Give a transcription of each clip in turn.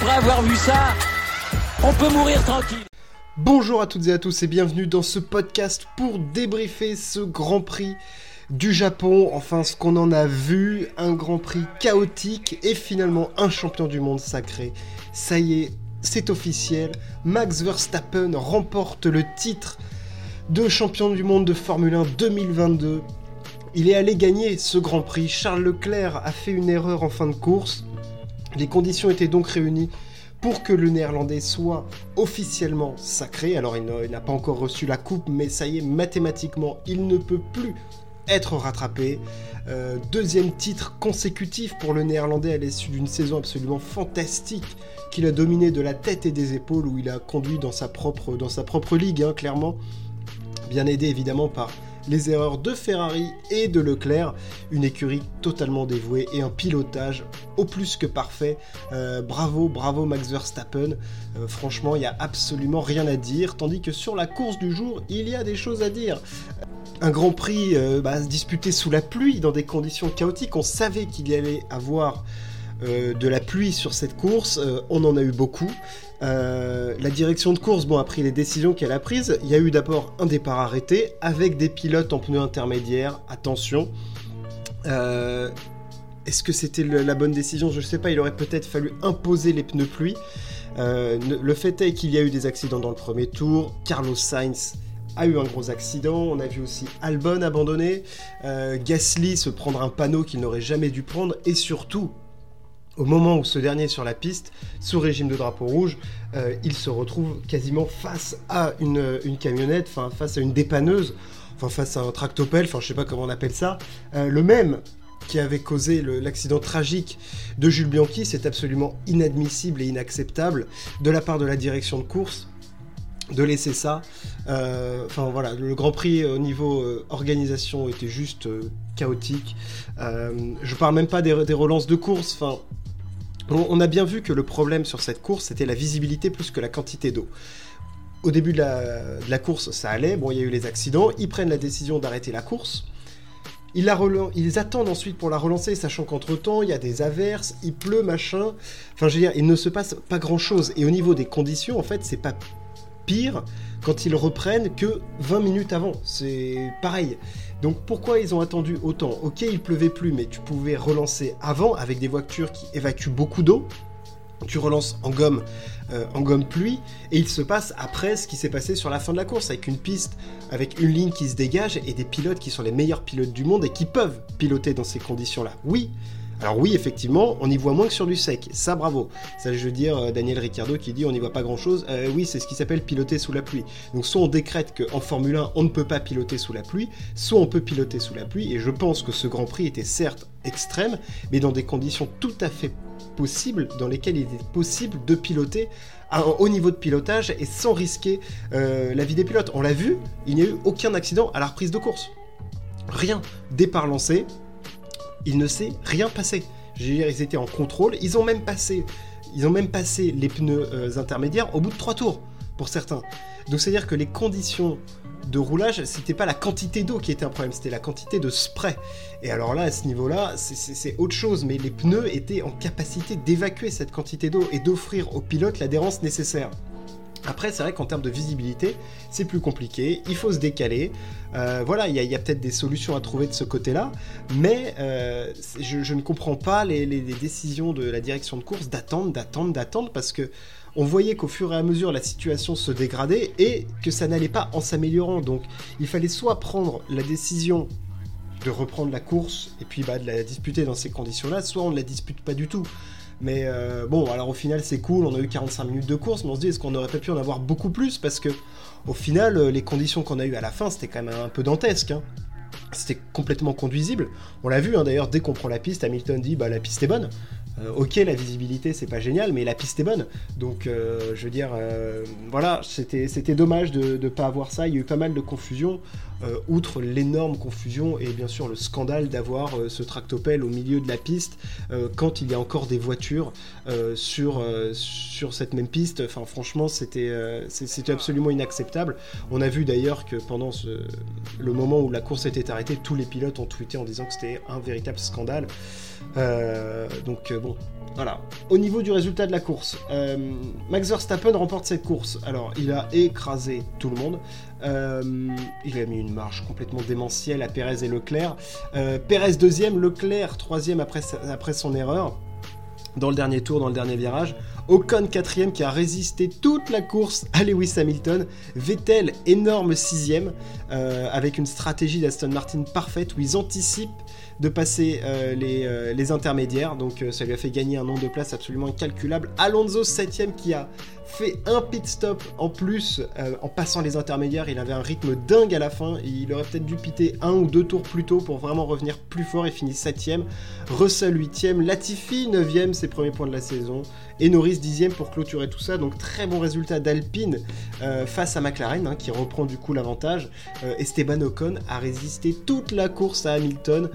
après avoir vu ça, on peut mourir tranquille. Bonjour à toutes et à tous et bienvenue dans ce podcast pour débriefer ce Grand Prix du Japon. Enfin, ce qu'on en a vu, un Grand Prix chaotique et finalement un champion du monde sacré. Ça y est, c'est officiel. Max Verstappen remporte le titre de champion du monde de Formule 1 2022. Il est allé gagner ce Grand Prix. Charles Leclerc a fait une erreur en fin de course. Les conditions étaient donc réunies pour que le néerlandais soit officiellement sacré. Alors il n'a pas encore reçu la coupe, mais ça y est, mathématiquement, il ne peut plus être rattrapé. Euh, deuxième titre consécutif pour le néerlandais à l'issue d'une saison absolument fantastique qu'il a dominé de la tête et des épaules, où il a conduit dans sa propre, dans sa propre ligue, hein, clairement. Bien aidé évidemment par les erreurs de Ferrari et de Leclerc, une écurie totalement dévouée et un pilotage au plus que parfait. Euh, bravo, bravo Max Verstappen. Euh, franchement, il n'y a absolument rien à dire, tandis que sur la course du jour, il y a des choses à dire. Un Grand Prix euh, bah, disputé sous la pluie, dans des conditions chaotiques. On savait qu'il y allait avoir de la pluie sur cette course. on en a eu beaucoup. Euh, la direction de course, bon, a pris les décisions qu'elle a prises. Il y a eu d'abord un départ arrêté avec des pilotes en pneus intermédiaires. Attention. Euh, est-ce que c'était la bonne décision? Je ne sais pas. Il aurait peut-être fallu imposer les pneus pluie. Euh, le fait est qu'il y a eu des accidents dans le premier tour. Carlos Sainz a eu un gros accident. On a vu aussi Albon abandonner. Gasly se prendre un panneau qu'il n'aurait jamais dû prendre. Et surtout, au moment où ce dernier est sur la piste, sous régime de drapeau rouge, euh, il se retrouve quasiment face à une, camionnette, enfin face à une dépanneuse, enfin face à un tractopelle, enfin je sais pas comment on appelle ça, euh, le même qui avait causé l'accident tragique de Jules Bianchi, c'est absolument inadmissible et inacceptable de la part de la direction de course de laisser ça. Euh, enfin voilà, le Grand Prix au niveau organisation était juste chaotique. je parle même pas des, des relances de course. Enfin, on a bien vu que le problème sur cette course, c'était la visibilité plus que la quantité d'eau. Au début de la, course, ça allait, bon, il y a eu les accidents, ils prennent la décision d'arrêter la course. Ils, la ils attendent ensuite pour la relancer, sachant qu'entre-temps, il y a des averses, il pleut, machin. Enfin, je veux dire, il ne se passe pas grand-chose. Et au niveau des conditions, en fait, c'est pas pire quand ils reprennent que 20 minutes avant. C'est pareil. Donc pourquoi ils ont attendu autant Ok, il pleuvait plus, mais tu pouvais relancer avant avec des voitures qui évacuent beaucoup d'eau. Tu relances en gomme, euh, en gomme pluie, et il se passe après ce qui s'est passé sur la fin de la course, avec une piste, avec une ligne qui se dégage et des pilotes qui sont les meilleurs pilotes du monde et qui peuvent piloter dans ces conditions-là. Oui, alors oui, effectivement, on y voit moins que sur du sec. Ça, bravo. Ça, je veux dire, euh, Daniel Ricciardo qui dit on n'y voit pas grand-chose. Euh, oui, c'est ce qui s'appelle piloter sous la pluie. Donc soit on décrète qu'en Formule 1, on ne peut pas piloter sous la pluie, soit on peut piloter sous la pluie. Et je pense que ce Grand Prix était certes extrême, mais dans des conditions tout à fait possibles, dans lesquelles il était possible de piloter à un haut niveau de pilotage et sans risquer euh, la vie des pilotes. On l'a vu, il n'y a eu aucun accident à la reprise de course. Rien. Départ lancé, il ne s'est rien passé. Je veux dire, ils étaient en contrôle, ils ont même passé, ils ont même passé les pneus euh, intermédiaires au bout de trois tours, pour certains. Donc c'est-à-dire que les conditions de roulage, c'était pas la quantité d'eau qui était un problème, c'était la quantité de spray. Et alors là, à ce niveau-là, c'est autre chose, mais les pneus étaient en capacité d'évacuer cette quantité d'eau et d'offrir au pilote l'adhérence nécessaire. Après, c'est vrai qu'en termes de visibilité, c'est plus compliqué, il faut se décaler. Euh, voilà, il y a, peut-être des solutions à trouver de ce côté-là, mais euh, je, ne comprends pas les, décisions de la direction de course d'attendre, d'attendre, d'attendre, parce que on voyait qu'au fur et à mesure la situation se dégradait et que ça n'allait pas en s'améliorant. Donc, il fallait soit prendre la décision de reprendre la course et puis bah, de la disputer dans ces conditions-là, soit on ne la dispute pas du tout. Mais euh, bon, alors au final, c'est cool, on a eu 45 minutes de course, mais on se dit, est-ce qu'on aurait pas pu en avoir beaucoup plus? Parce que, au final, euh, les conditions qu'on a eues à la fin, c'était quand même un peu dantesque. Hein. C'était complètement conduisible. On l'a vu, hein, d'ailleurs, dès qu'on prend la piste, Hamilton dit, bah la piste est bonne. Euh, ok, la visibilité, c'est pas génial, mais la piste est bonne. Donc, euh, je veux dire, euh, voilà, c'était dommage de ne pas avoir ça. Il y a eu pas mal de confusion, outre l'énorme confusion et bien sûr le scandale d'avoir ce tractopelle au milieu de la piste quand il y a encore des voitures sur, sur cette même piste. Enfin, franchement, c'était absolument inacceptable. On a vu d'ailleurs que pendant le moment où la course était arrêtée, tous les pilotes ont tweeté en disant que c'était un véritable scandale. Donc, bon, Voilà. Au niveau du résultat de la course, euh, Max Verstappen remporte cette course. Alors, il a écrasé tout le monde. Euh, il a mis une marche complètement démentielle à Pérez et Leclerc. Euh, Pérez deuxième, Leclerc troisième après son erreur dans le dernier tour, dans le dernier virage. Ocon quatrième qui a résisté toute la course à Lewis Hamilton. Vettel énorme sixième euh, avec une stratégie d'Aston Martin parfaite où ils anticipent de passer euh, les, euh, les, intermédiaires. Donc ça lui a fait gagner un nombre de places absolument incalculable. Alonso septième qui a fait un pit stop en plus en passant les intermédiaires. Il avait un rythme dingue à la fin. Il aurait peut-être dû piter un ou deux tours plus tôt pour vraiment revenir plus fort et finit 7ème. Russell 8ème. Latifi 9ème, ses premiers points de la saison. Et Norris 10ème pour clôturer tout ça. Donc très bon résultat d'Alpine euh, face à McLaren hein, qui reprend du coup l'avantage. Euh, Esteban Ocon a résisté toute la course à Hamilton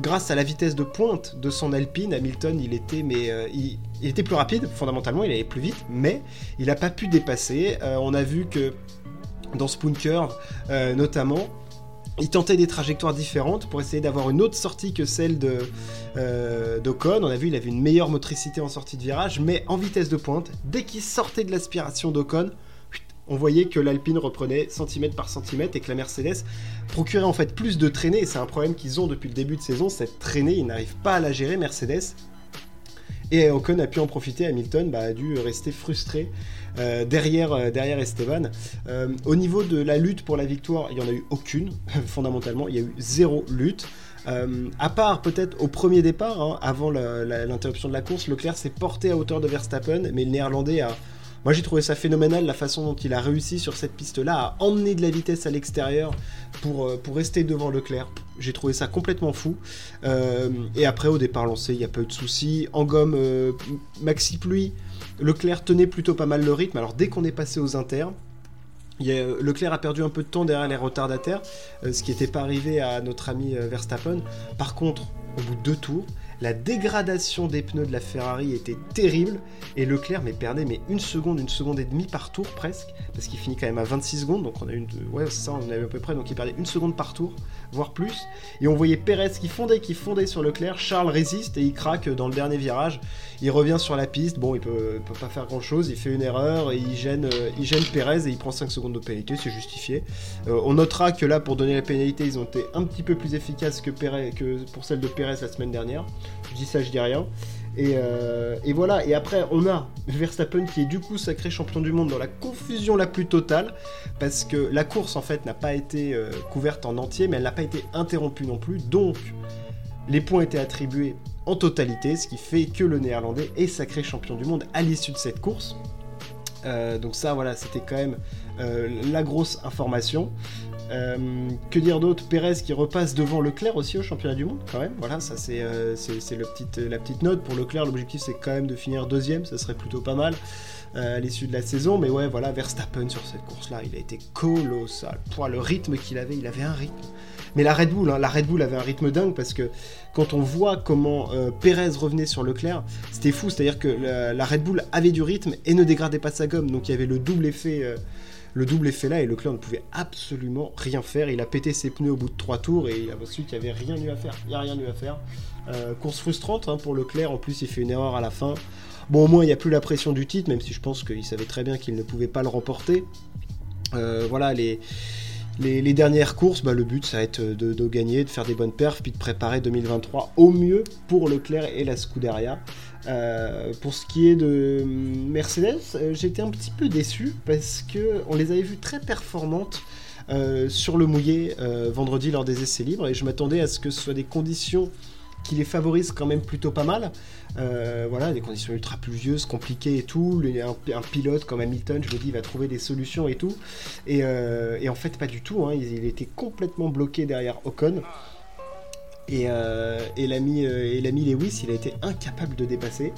grâce à la vitesse de pointe de son Alpine. Hamilton, il était mais il, était plus rapide, fondamentalement, il allait plus vite, mais il n'a pas pu dépasser. Euh, on a vu que dans Spoon Curve, euh, notamment, il tentait des trajectoires différentes pour essayer d'avoir une autre sortie que celle de euh, d'Ocon. On a vu il avait une meilleure motricité en sortie de virage, mais en vitesse de pointe, dès qu'il sortait de l'aspiration d'Ocon, on voyait que l'Alpine reprenait centimètre par centimètre et que la Mercedes procurait en fait plus de traînée. C'est un problème qu'ils ont depuis le début de saison, cette traînée, ils n'arrivent pas à la gérer, Mercedes. Et Ocon a pu en profiter, Hamilton bah, a dû rester frustré euh, derrière, euh, derrière Esteban. Euh, au niveau de la lutte pour la victoire, il n'y en a eu aucune, fondamentalement, il y a eu zéro lutte. à part peut-être au premier départ, hein, avant l'interruption de la course, Leclerc s'est porté à hauteur de Verstappen, mais le néerlandais a moi j'ai trouvé ça phénoménal la façon dont il a réussi sur cette piste-là à emmener de la vitesse à l'extérieur pour, euh, pour rester devant Leclerc. J'ai trouvé ça complètement fou. Euh, et après au départ lancé, il n'y a pas eu de soucis. En gomme, euh, maxi pluie, Leclerc tenait plutôt pas mal le rythme. Alors dès qu'on est passé aux inters, Leclerc a perdu un peu de temps derrière les retardataires, ce qui n'était pas arrivé à notre ami Verstappen. Par contre, au bout de deux tours, la dégradation des pneus de la Ferrari était terrible. Et Leclerc perdait mais une seconde, une seconde et demie par tour presque. Parce qu'il finit quand même à 26 secondes. Donc on a une ouais ça on avait à peu près. Donc il perdait une seconde par tour voire plus. Et on voyait Perez qui fondait qui fondait sur Leclerc. Charles résiste et il craque dans le dernier virage. Il revient sur la piste. Bon il peut, peut pas faire grand chose il fait une erreur et il gêne euh, il Perez et il prend 5 secondes de pénalité. C'est justifié. Euh, on notera que là pour donner la pénalité ils ont été un petit peu plus efficaces que, que pour celle de Perez la semaine dernière je dis ça, je dis rien. Euh, et, voilà, et après on a Verstappen qui est du coup sacré champion du monde dans la confusion la plus totale, parce que la course en fait n'a pas été euh, couverte en entier, mais elle n'a pas été interrompue non plus, donc les points étaient attribués en totalité, ce qui fait que le néerlandais est sacré champion du monde à l'issue de cette course. Euh, donc ça voilà, c'était quand même la grosse information. Euh, que dire d'autre Pérez qui repasse devant Leclerc aussi au championnat du monde, quand même. Voilà, ça c'est euh, la petite note. Pour Leclerc, l'objectif c'est quand même de finir deuxième, ça serait plutôt pas mal euh, à l'issue de la saison. Mais ouais, voilà, Verstappen sur cette course-là, il a été colossal. Pour le rythme qu'il avait, il avait un rythme. Mais la Red Bull, hein, la Red Bull avait un rythme dingue parce que quand on voit comment Pérez revenait sur Leclerc, c'était fou. C'est-à-dire que la, la, Red Bull avait du rythme et ne dégradait pas sa gomme. Donc il y avait le double effet le double effet là et Leclerc ne pouvait absolument rien faire. Il a pété ses pneus au bout de trois tours et ensuite il n'y avait rien eu à faire. Il n'y a rien eu à faire. Euh, course frustrante hein, pour Leclerc. En plus, il fait une erreur à la fin. Bon, au moins, il n'y a plus la pression du titre, même si je pense qu'il savait très bien qu'il ne pouvait pas le remporter. Euh, voilà, les, les, dernières courses, bah, le but, ça va être de, gagner, de faire des bonnes perfs, puis de préparer 2023 au mieux pour Leclerc et la Scuderia. Euh, pour ce qui est de Mercedes, euh, j'étais un petit peu déçu parce que on les avait vues très performantes euh, sur le mouillé vendredi lors des essais libres et je m'attendais à ce que ce soit des conditions qui les favorisent quand même plutôt pas mal. voilà, des conditions ultra pluvieuses, compliquées et tout. Un, pilote comme Hamilton, je me dis, va trouver des solutions et tout. Et, en fait, pas du tout. Hein. il, était complètement bloqué derrière Ocon. Euh, et, l'ami Lewis, il a été incapable de dépasser.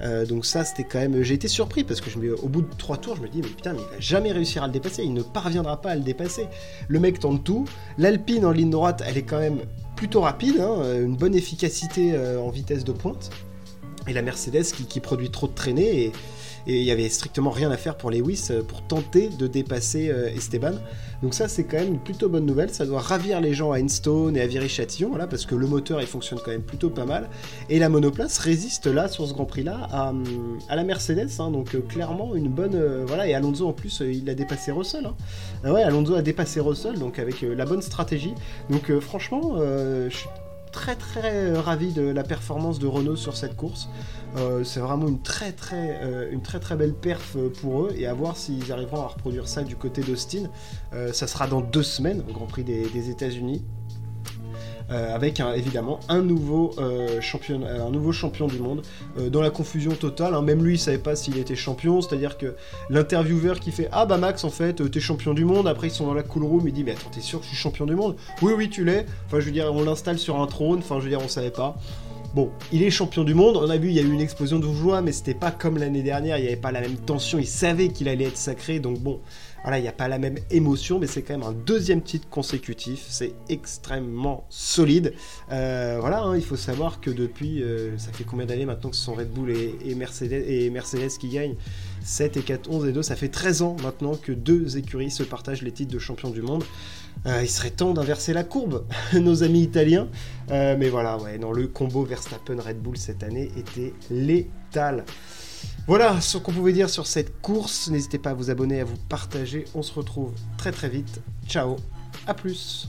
Euh, donc ça, c'était quand même... J'ai été surpris parce que je au bout de trois tours, je me dis, mais putain, mais il va jamais réussir à le dépasser. Il ne parviendra pas à le dépasser. Le mec tente tout. L'Alpine en ligne droite, elle est quand même plutôt rapide. Hein, une bonne efficacité euh, en vitesse de pointe. Et la Mercedes qui, produit trop de traînées. Il y avait strictement rien à faire pour Lewis pour tenter de dépasser Esteban. Donc ça c'est quand même une plutôt bonne nouvelle, ça doit ravir les gens à Enstone et à Viry-Châtillon, voilà, parce que le moteur il fonctionne quand même plutôt pas mal, et la monoplace résiste là sur ce Grand Prix là à, la Mercedes, hein. donc clairement une bonne, voilà, et Alonso en plus il a dépassé Russell, hein. ah ouais Alonso a dépassé Russell, donc avec la bonne stratégie, donc franchement je suis très très ravi de la performance de Renault sur cette course. Euh, c'est vraiment une très très euh, belle perf euh, pour eux et à voir s'ils arriveront à reproduire ça du côté d'Austin. ça sera dans deux semaines au Grand Prix des États-Unis. Avec évidemment un nouveau, champion, du monde dans la confusion totale. Hein. Même lui, il savait pas s'il était champion, c'est-à-dire que l'intervieweur qui fait Ah bah Max, en fait, t'es champion du monde. Après, ils sont dans la cool room, il dit Mais attends, t'es sûr que je suis champion du monde? Oui, oui, tu l'es. Enfin, je veux dire, on l'installe sur un trône, enfin, je veux dire, on savait pas. Bon, il est champion du monde. On a vu, il y a eu une explosion de joie, mais c'était pas comme l'année dernière. Il n'y avait pas la même tension. Il savait qu'il allait être sacré. Donc bon, voilà, il n'y a pas la même émotion, mais c'est quand même un deuxième titre consécutif. C'est extrêmement solide. Euh, voilà, hein, il faut savoir que depuis, euh, ça fait combien d'années maintenant que ce sont Red Bull et, Mercedes, et Mercedes qui gagnent? 7 et 4, 11 et 2. Ça fait 13 ans maintenant que deux écuries se partagent les titres de champion du monde. Euh, il serait temps d'inverser la courbe, nos amis italiens. Euh, mais voilà, ouais, non, le combo Verstappen-Red Bull cette année était létal. Voilà ce qu'on pouvait dire sur cette course. N'hésitez pas à vous abonner, à vous partager. On se retrouve très très vite. Ciao, à plus.